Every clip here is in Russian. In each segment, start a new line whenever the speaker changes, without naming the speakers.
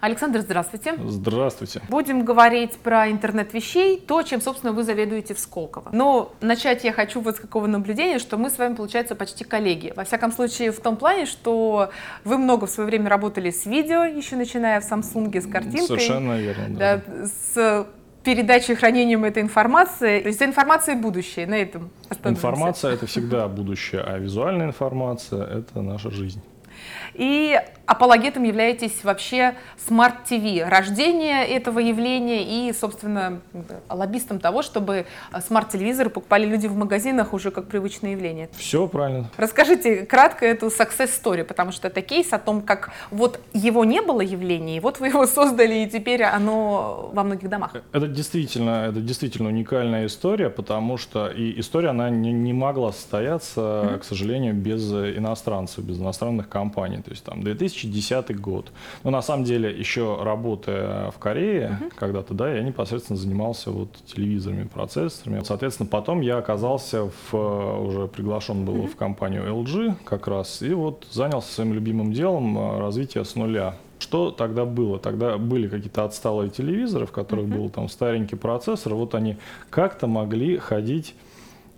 Александр, здравствуйте.
Здравствуйте.
Будем говорить про интернет вещей, то, чем, собственно, вы заведуете в Сколково. Но начать я хочу вот с какого наблюдения, что мы с вами, получается, почти коллеги. Во всяком случае, в том плане, что вы много в свое время работали с видео, еще начиная в Samsung, с картинкой.
Совершенно верно. Да.
Да, с передачей и хранением этой информации. То есть информация будущее, на этом остановимся.
Информация – это всегда будущее, а визуальная информация – это наша жизнь.
И апологетом являетесь вообще TV, рождение этого явления и, собственно, лоббистом того, чтобы смарт-телевизоры покупали люди в магазинах уже как привычное явление.
Все правильно.
Расскажите кратко эту success story, потому что это кейс о том, как вот его не было явления, и вот вы его создали, и теперь оно во многих домах.
Это действительно, это действительно уникальная история, потому что и история, она не, не могла состояться, mm-hmm. к сожалению, без иностранцев, без иностранных компаний. То есть там 2010 год. Но на самом деле еще работая в Корее uh-huh. когда-то, да, я непосредственно занимался вот телевизорами, процессорами. Соответственно, потом я оказался в, уже приглашен был uh-huh. в компанию LG как раз и вот занялся своим любимым делом э, развития с нуля. Что тогда было? Тогда были какие-то отсталые телевизоры, в которых uh-huh. был там старенький процессор. Вот они как-то могли ходить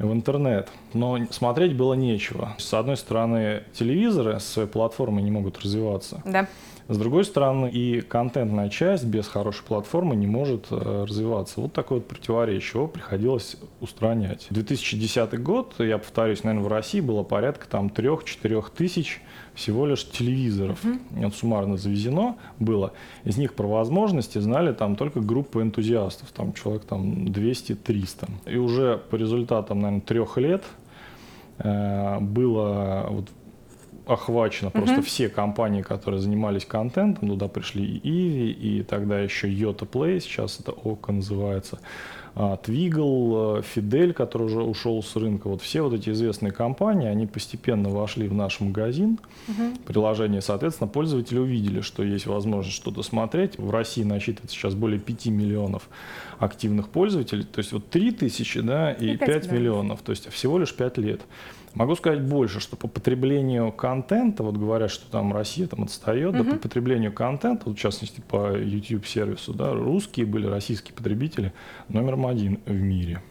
в интернет. Но смотреть было нечего. С одной стороны, телевизоры с своей платформой не могут развиваться.
Да.
С другой стороны, и контентная часть без хорошей платформы не может э, развиваться. Вот такое вот противоречие. Его приходилось устранять. 2010 год, я повторюсь, наверное, в России было порядка там 3-4 тысяч всего лишь телевизоров. Mm-hmm. Это суммарно завезено было. Из них про возможности знали там только группы энтузиастов, там человек там 200-300. И уже по результатам, наверное, трех лет э, было вот охвачено mm-hmm. просто все компании, которые занимались контентом. Туда пришли и Иви, и тогда еще Yota Play, сейчас это ОКО называется. Твигл, Фидель, который уже ушел с рынка, вот все вот эти известные компании, они постепенно вошли в наш магазин, угу. приложение, соответственно, пользователи увидели, что есть возможность что-то смотреть. В России насчитывается сейчас более 5 миллионов активных пользователей, то есть вот 3 тысячи, да, и, и 5, 5 миллионов, то есть всего лишь 5 лет. Могу сказать больше, что по потреблению контента, вот говорят, что там Россия там отстает, да, по потреблению контента, вот в частности по YouTube сервису, да, русские были, российские потребители номером один в мире.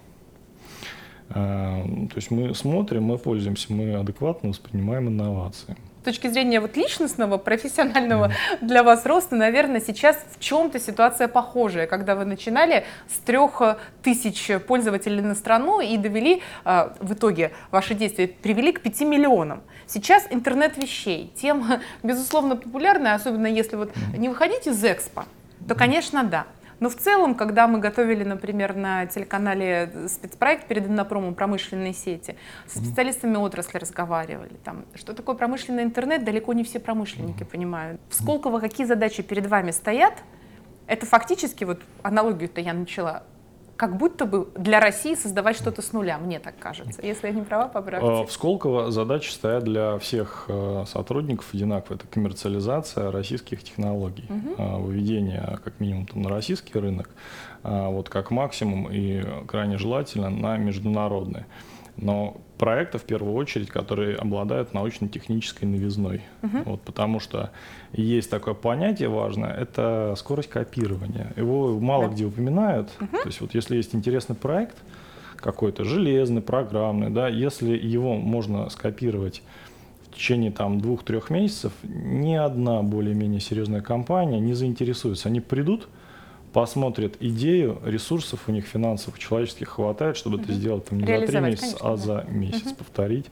А, то есть мы смотрим, мы пользуемся, мы адекватно воспринимаем инновации
с точки зрения вот личностного, профессионального mm-hmm. для вас роста, наверное, сейчас в чем-то ситуация похожая, когда вы начинали с трех тысяч пользователей на страну и довели, а, в итоге ваши действия привели к 5 миллионам. Сейчас интернет вещей, тема, безусловно, популярная, особенно если вот не выходить из экспо, то, конечно, да. Но в целом, когда мы готовили, например, на телеканале спецпроект перед Иннопромом промышленной сети, со специалистами отрасли разговаривали. Там, что такое промышленный интернет, далеко не все промышленники понимают. В Сколково какие задачи перед вами стоят, это фактически, вот аналогию-то я начала, как будто бы для России создавать что-то с нуля, мне так кажется. Если я не права, поправьте.
А, в Сколково задачи стоят для всех э, сотрудников одинаково. Это коммерциализация российских технологий, угу. выведение как минимум там, на российский рынок, вот как максимум и крайне желательно на международный но проекты в первую очередь, которые обладают научно-технической новизной. Uh-huh. Вот, потому что есть такое понятие важное, это скорость копирования. Его мало да. где упоминают. Uh-huh. То есть вот если есть интересный проект, какой-то железный, программный, да, если его можно скопировать в течение там двух-трех месяцев, ни одна более-менее серьезная компания не заинтересуется. Они придут, посмотрят идею, ресурсов у них финансовых, человеческих хватает, чтобы угу. это сделать там, не за три месяца, конечно, а да. за месяц угу. повторить.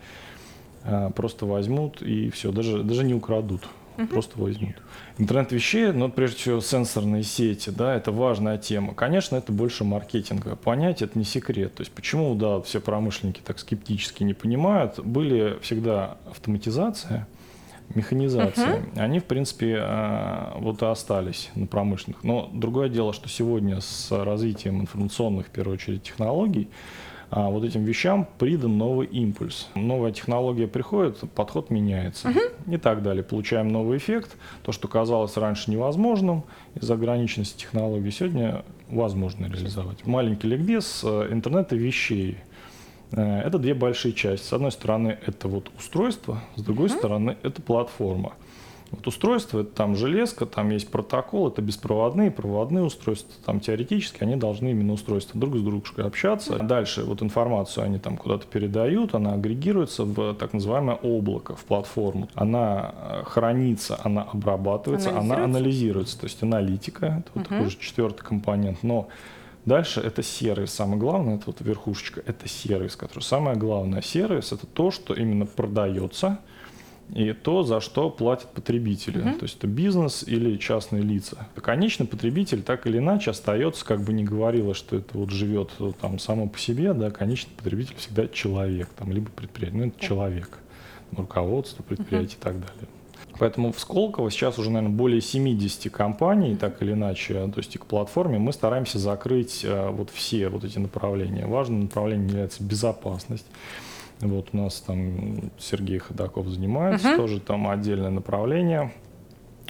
А, просто возьмут и все, даже, даже не украдут. Угу. Просто возьмут. Интернет вещей, но прежде всего сенсорные сети, да, это важная тема. Конечно, это больше маркетинга. Понять это не секрет. То есть почему, да, все промышленники так скептически не понимают, были всегда автоматизация, механизации, uh-huh. они, в принципе, э, вот и остались на промышленных. Но другое дело, что сегодня с развитием информационных, в первую очередь, технологий, а, вот этим вещам придан новый импульс. Новая технология приходит, подход меняется uh-huh. и так далее. Получаем новый эффект. То, что казалось раньше невозможным из-за ограниченности технологий, сегодня возможно реализовать. Маленький ликбез э, интернета вещей – это две большие части. С одной стороны, это вот устройство, с другой mm-hmm. стороны, это платформа. Вот устройство это там железка, там есть протокол, это беспроводные, проводные устройства, там теоретически они должны именно устройства друг с дружкой общаться. Дальше вот информацию они там куда-то передают, она агрегируется в так называемое облако, в платформу. Она э, хранится, она обрабатывается, она анализируется, то есть аналитика, это вот угу. такой же четвертый компонент, но Дальше это сервис. Самое главное, это вот верхушечка, это сервис, который самое главное. Сервис это то, что именно продается, и то, за что платят потребители. Uh-huh. То есть это бизнес или частные лица. Конечный потребитель так или иначе остается, как бы не говорило, что это вот живет там само по себе, да, конечный потребитель всегда человек, там, либо предприятие, ну это yeah. человек, руководство предприятия uh-huh. и так далее. Поэтому в Сколково сейчас уже, наверное, более 70 компаний, так или иначе, то есть и к платформе, мы стараемся закрыть э, вот все вот эти направления. Важным направлением является безопасность. Вот у нас там Сергей Ходаков занимается, uh-huh. тоже там отдельное направление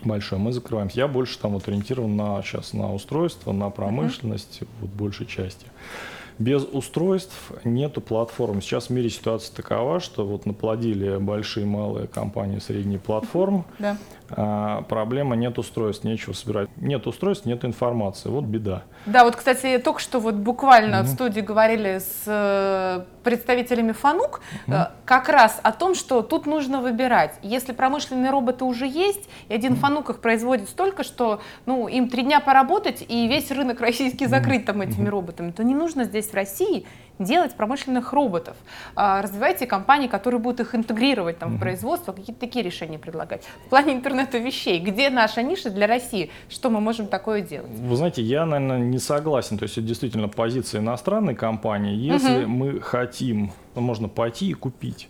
большое. Мы закрываемся. Я больше там вот ориентирован на сейчас на устройство, на промышленность, uh-huh. вот большей части. Без устройств нету платформ. Сейчас в мире ситуация такова, что вот наплодили большие малые компании средние платформ. Да. А, проблема нет устройств, нечего собирать. Нет устройств, нет информации. Вот беда.
Да, вот, кстати, только что вот буквально mm-hmm. в студии говорили с э, представителями Фанук mm-hmm. как раз о том, что тут нужно выбирать. Если промышленные роботы уже есть, и один mm-hmm. Фанук их производит столько, что ну, им три дня поработать, и весь рынок российский закрыть там этими mm-hmm. роботами, то не нужно здесь в России делать промышленных роботов. А, развивайте компании, которые будут их интегрировать там, в производство, какие-то такие решения предлагать. В плане интернета вещей, где наша ниша для России, что мы можем такое делать?
Вы знаете, я, наверное, не согласен. То есть это действительно позиция иностранной компании. Если угу. мы хотим, можно пойти и купить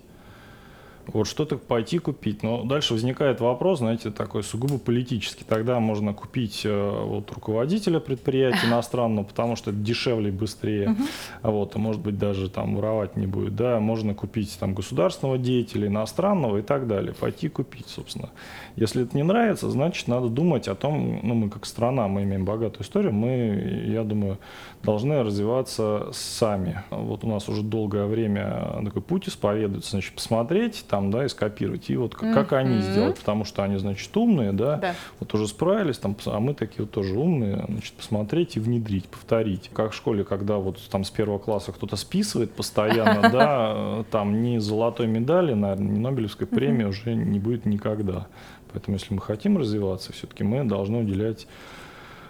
вот что-то пойти купить. Но дальше возникает вопрос, знаете, такой сугубо политический. Тогда можно купить э, вот, руководителя предприятия иностранного, потому что это дешевле и быстрее. Вот, и, может быть, даже там воровать не будет. Да, можно купить там государственного деятеля, иностранного и так далее. Пойти купить, собственно. Если это не нравится, значит, надо думать о том, ну, мы как страна, мы имеем богатую историю, мы, я думаю, должны развиваться сами. Вот у нас уже долгое время такой путь исповедуется, значит, посмотреть там, там, да, и скопировать. И вот как, как они сделать, потому что они, значит, умные, да, да, вот уже справились, там, а мы такие вот тоже умные, значит, посмотреть и внедрить, повторить. Как в школе, когда вот там с первого класса кто-то списывает постоянно, да, там ни золотой медали, наверное, ни Нобелевской премии уже не будет никогда. Поэтому, если мы хотим развиваться, все-таки мы должны уделять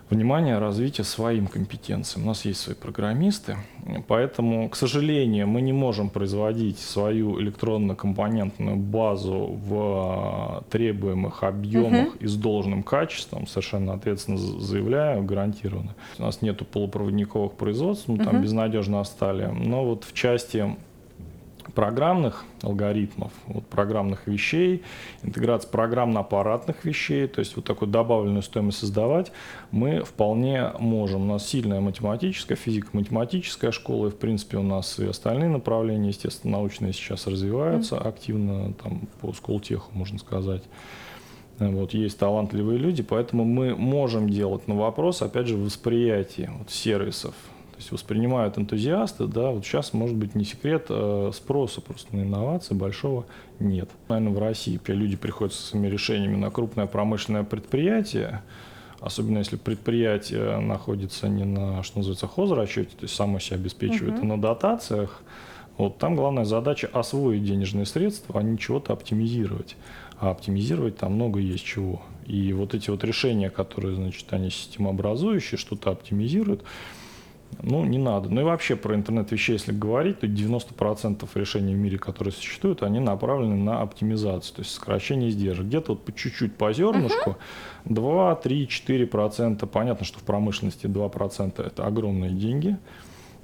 внимание развития своим компетенциям. У нас есть свои программисты, поэтому, к сожалению, мы не можем производить свою электронно-компонентную базу в а, требуемых объемах uh-huh. и с должным качеством, совершенно ответственно заявляю, гарантированно. У нас нету полупроводниковых производств, мы uh-huh. там безнадежно остали, но вот в части программных алгоритмов, вот программных вещей, интеграция программно-аппаратных вещей, то есть вот такую добавленную стоимость создавать, мы вполне можем. У нас сильная математическая, физико-математическая школа, и в принципе у нас и остальные направления, естественно, научные сейчас развиваются mm-hmm. активно, там по сколтеху, можно сказать. Вот, есть талантливые люди, поэтому мы можем делать, но вопрос, опять же, восприятия вот, сервисов, есть воспринимают энтузиасты, да, вот сейчас, может быть, не секрет, э, спроса просто на инновации большого нет. Наверное, в России люди приходят со своими решениями на крупное промышленное предприятие, особенно если предприятие находится не на, что называется, хозрасчете, то есть само себя обеспечивает, uh-huh. а на дотациях, вот там главная задача освоить денежные средства, а не чего-то оптимизировать. А оптимизировать там много есть чего. И вот эти вот решения, которые, значит, они системообразующие, что-то оптимизируют, ну, не надо. Ну и вообще про интернет вещей, если говорить, то 90% решений в мире, которые существуют, они направлены на оптимизацию, то есть сокращение издержек. Где-то вот по чуть-чуть по зернышку, uh-huh. 2, 3, 4%. Понятно, что в промышленности 2% это огромные деньги.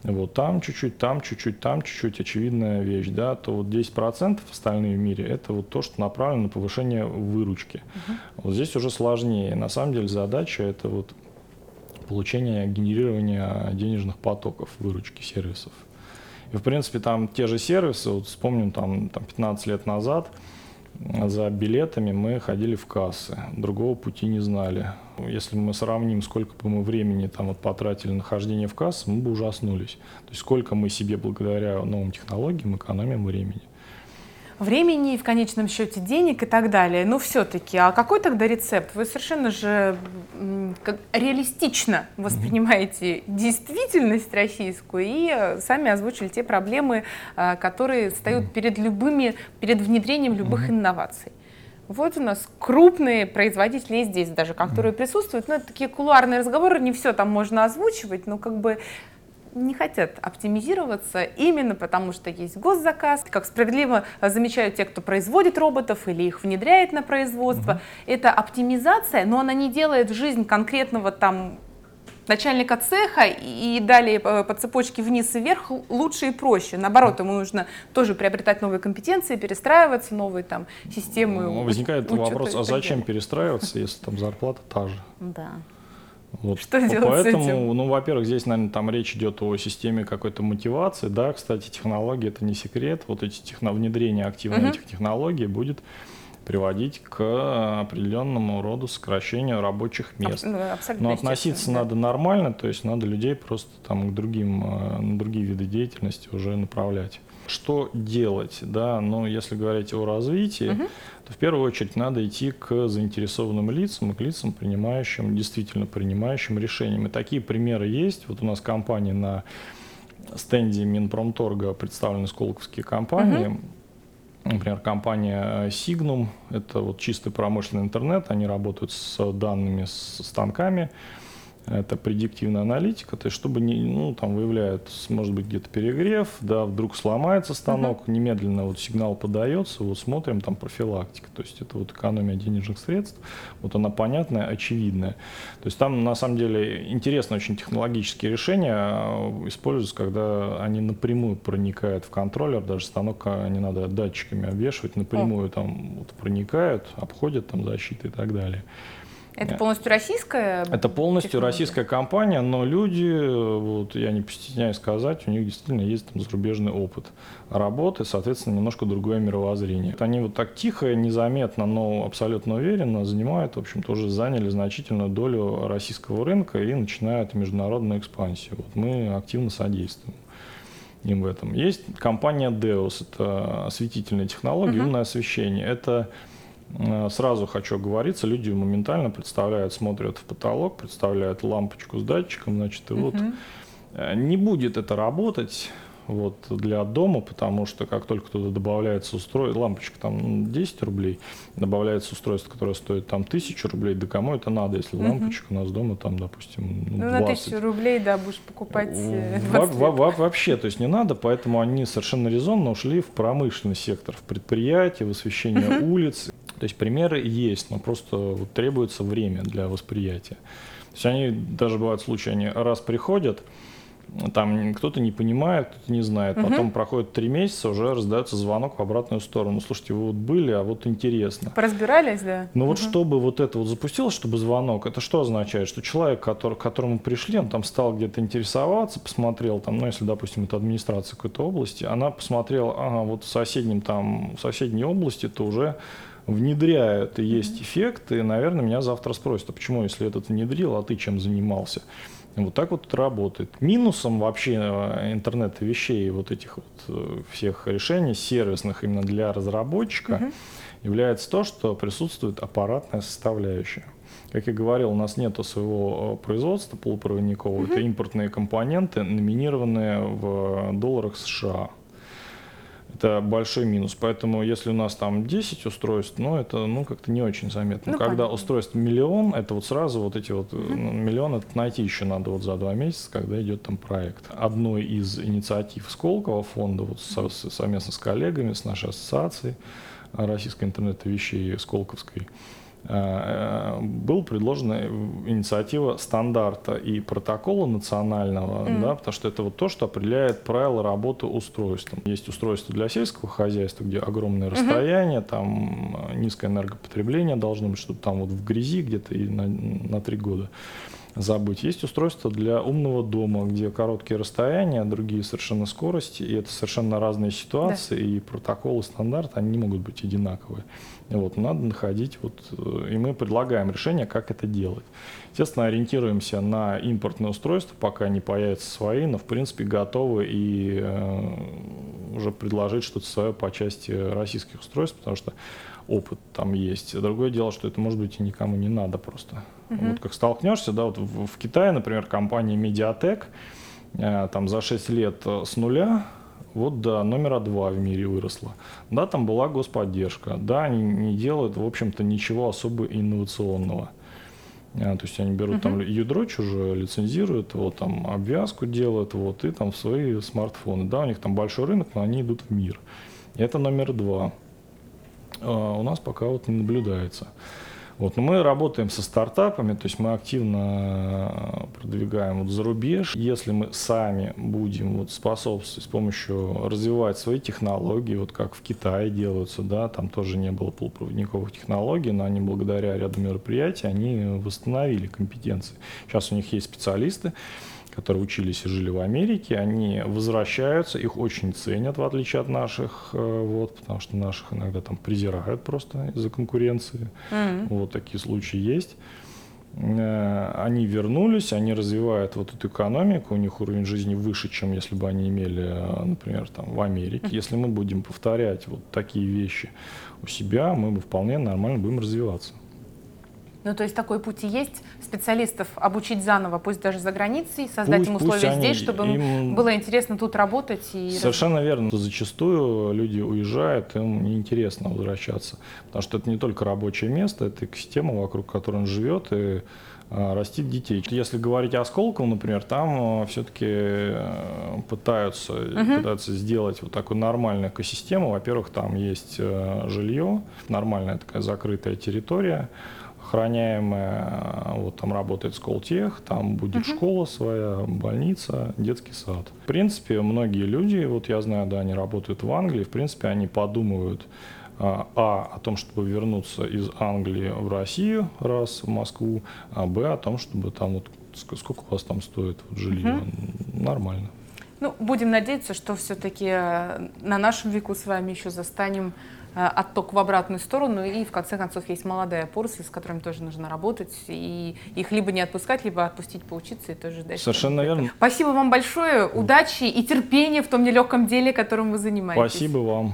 Вот там чуть-чуть, там чуть-чуть, там чуть-чуть, очевидная вещь, да, то вот 10% остальные в мире это вот то, что направлено на повышение выручки. Uh-huh. Вот здесь уже сложнее. На самом деле задача это вот получения, генерирования денежных потоков, выручки сервисов. И, в принципе, там те же сервисы, вот вспомним, там, там 15 лет назад за билетами мы ходили в кассы, другого пути не знали. Если мы сравним, сколько бы мы времени там вот потратили на хождение в кассу, мы бы ужаснулись. То есть сколько мы себе благодаря новым технологиям экономим времени.
Времени, в конечном счете денег и так далее. Но все-таки, а какой тогда рецепт? Вы совершенно же как, реалистично воспринимаете действительность российскую и э, сами озвучили те проблемы, э, которые встают перед любыми, перед внедрением любых инноваций. Вот у нас крупные производители здесь даже, которые присутствуют. Ну, это такие кулуарные разговоры, не все там можно озвучивать, но как бы не хотят оптимизироваться именно потому, что есть госзаказ. Как справедливо замечают те, кто производит роботов или их внедряет на производство, угу. это оптимизация, но она не делает жизнь конкретного там начальника цеха и далее по цепочке вниз и вверх лучше и проще. Наоборот, ему нужно тоже приобретать новые компетенции, перестраиваться, новые там системы.
Ну, возникает вопрос, а зачем перестраиваться, если там зарплата та же?
Да.
Вот. Что делать Поэтому, с этим? ну, во-первых, здесь, наверное, там речь идет о системе какой-то мотивации. Да, кстати, технологии это не секрет. Вот эти техно... внедрение активно uh-huh. этих технологий будет приводить к определенному роду сокращению рабочих мест. Ну, Но относиться да. надо нормально, то есть надо людей просто там к другим, э, на другие виды деятельности уже направлять. Что делать, да, ну, если говорить о развитии, угу. то в первую очередь надо идти к заинтересованным лицам и к лицам, принимающим, действительно принимающим решениям. И такие примеры есть. Вот у нас компания на стенде Минпромторга представлены сколковские компании. Угу. Например, компания Signum, это вот чистый промышленный интернет, они работают с данными, с станками, это предиктивная аналитика, то есть чтобы не, ну, там выявляют, может быть, где-то перегрев, да, вдруг сломается станок, uh-huh. немедленно вот сигнал подается, вот смотрим, там профилактика, то есть это вот экономия денежных средств, вот она понятная, очевидная. То есть там на самом деле интересные очень технологические решения а, используются, когда они напрямую проникают в контроллер, даже станок а, не надо датчиками обвешивать, напрямую uh-huh. там вот проникают, обходят там защиты и так далее.
Это полностью российская?
Это полностью технология? российская компания, но люди, вот я не постесняюсь сказать, у них действительно есть там зарубежный опыт работы, соответственно, немножко другое мировоззрение. Они вот так тихо, незаметно, но абсолютно уверенно занимают, в общем, тоже заняли значительную долю российского рынка и начинают международную экспансию. Вот мы активно содействуем им в этом. Есть компания Deus, это осветительные технологии, uh-huh. умное освещение. Это сразу хочу оговориться, люди моментально представляют, смотрят в потолок, представляют лампочку с датчиком, значит, и uh-huh. вот э, не будет это работать вот, для дома, потому что как только туда добавляется устройство, лампочка там 10 ну, рублей, добавляется устройство, которое стоит там 1000 рублей, да кому это надо, если uh-huh. лампочка у нас дома там, допустим,
ну, 20. Ну, на 1000 рублей, да, будешь покупать
э, во- во- во- Вообще, то есть не надо, поэтому они совершенно резонно ушли в промышленный сектор, в предприятие, в освещение улиц. То есть примеры есть, но просто вот требуется время для восприятия. То есть они, даже бывают случаи, они раз приходят, там кто-то не понимает, кто-то не знает. Угу. Потом проходит три месяца, уже раздается звонок в обратную сторону. Слушайте, вы вот были, а вот интересно.
Поразбирались, да?
Ну угу. вот чтобы вот это вот запустилось, чтобы звонок, это что означает? Что человек, который, к которому пришли, он там стал где-то интересоваться, посмотрел там, ну если, допустим, это администрация какой-то области, она посмотрела, ага, вот в соседнем там, в соседней области то уже внедряют, и есть эффект, и, наверное, меня завтра спросят, а почему, если этот внедрил, а ты чем занимался? Вот так вот это работает. Минусом вообще э, интернета вещей, вот этих вот э, всех решений сервисных именно для разработчика, uh-huh. является то, что присутствует аппаратная составляющая. Как я говорил, у нас нет своего э, производства полупроводникового. Uh-huh. Это импортные компоненты, номинированные в долларах США. Это большой минус. Поэтому если у нас там 10 устройств, ну это ну как-то не очень заметно. Ну, когда понятно. устройств миллион, это вот сразу вот эти вот угу. миллион это найти еще надо вот за два месяца, когда идет там проект. Одной из инициатив Сколково фонда вот со, совместно с коллегами, с нашей ассоциацией российской интернета вещей Сколковской, Э, был предложена инициатива стандарта и протокола национального, mm. да, потому что это вот то, что определяет правила работы устройством. Есть устройство для сельского хозяйства, где огромное расстояние, mm-hmm. там э, низкое энергопотребление должно быть, чтобы там вот в грязи где-то и на, на три года забыть. Есть устройство для умного дома, где короткие расстояния, другие совершенно скорости, и это совершенно разные ситуации, да. и протоколы, стандарты, они не могут быть одинаковые. Вот, надо находить, вот, э, и мы предлагаем решение, как это делать. Естественно, ориентируемся на импортные устройства, пока не появятся свои, но в принципе готовы и э, уже предложить что-то свое по части российских устройств, потому что опыт там есть. Другое дело, что это, может быть, и никому не надо просто. Uh-huh. Вот как столкнешься, да, вот в, в Китае, например, компания Mediatek, э, там за 6 лет с нуля вот до номера два в мире выросла. Да, там была господдержка. Да, они не делают, в общем-то, ничего особо инновационного. А, то есть они берут uh-huh. там ядро чужое, лицензируют, вот там обвязку делают, вот, и там свои смартфоны. Да, у них там большой рынок, но они идут в мир. Это номер два. А у нас пока вот не наблюдается. Вот. Но мы работаем со стартапами, то есть мы активно продвигаем вот за рубеж. Если мы сами будем вот способствовать с помощью развивать свои технологии, вот как в Китае делаются, да, там тоже не было полупроводниковых технологий, но они благодаря ряду мероприятий, они восстановили компетенции. Сейчас у них есть специалисты, которые учились и жили в Америке, они возвращаются, их очень ценят, в отличие от наших, э, вот, потому что наших иногда там презирают просто из-за конкуренции. Mm-hmm. Вот такие случаи есть. Э, они вернулись, они развивают вот эту экономику, у них уровень жизни выше, чем если бы они имели, э, например, там, в Америке. Если мы будем повторять вот такие вещи у себя, мы бы вполне нормально будем развиваться.
Ну, то есть такой путь и есть специалистов обучить заново, пусть даже за границей, создать пусть, им условия они, здесь, чтобы им было интересно тут работать. И
Совершенно раз... верно. Зачастую люди уезжают, им неинтересно возвращаться, потому что это не только рабочее место, это экосистема, вокруг которой он живет, и а, растит детей. Если говорить о Сколково, например, там а, все-таки э, пытаются, uh-huh. пытаются сделать вот такую нормальную экосистему. Во-первых, там есть э, жилье, нормальная такая закрытая территория охраняемая, вот там работает Сколтех, там будет uh-huh. школа своя, больница, детский сад. В принципе, многие люди, вот я знаю, да, они работают в Англии, в принципе, они подумывают а, а, о том, чтобы вернуться из Англии в Россию, раз, в Москву, а б, о том, чтобы там вот, сколько у вас там стоит вот, жилье, uh-huh. нормально.
Ну, будем надеяться, что все-таки э, на нашем веку с вами еще застанем Э, отток в обратную сторону, и в конце концов есть молодая порция, с которыми тоже нужно работать, и их либо не отпускать, либо отпустить поучиться и тоже дальше.
Совершенно верно.
Спасибо вам большое, удачи и терпения в том нелегком деле, которым вы занимаетесь.
Спасибо вам.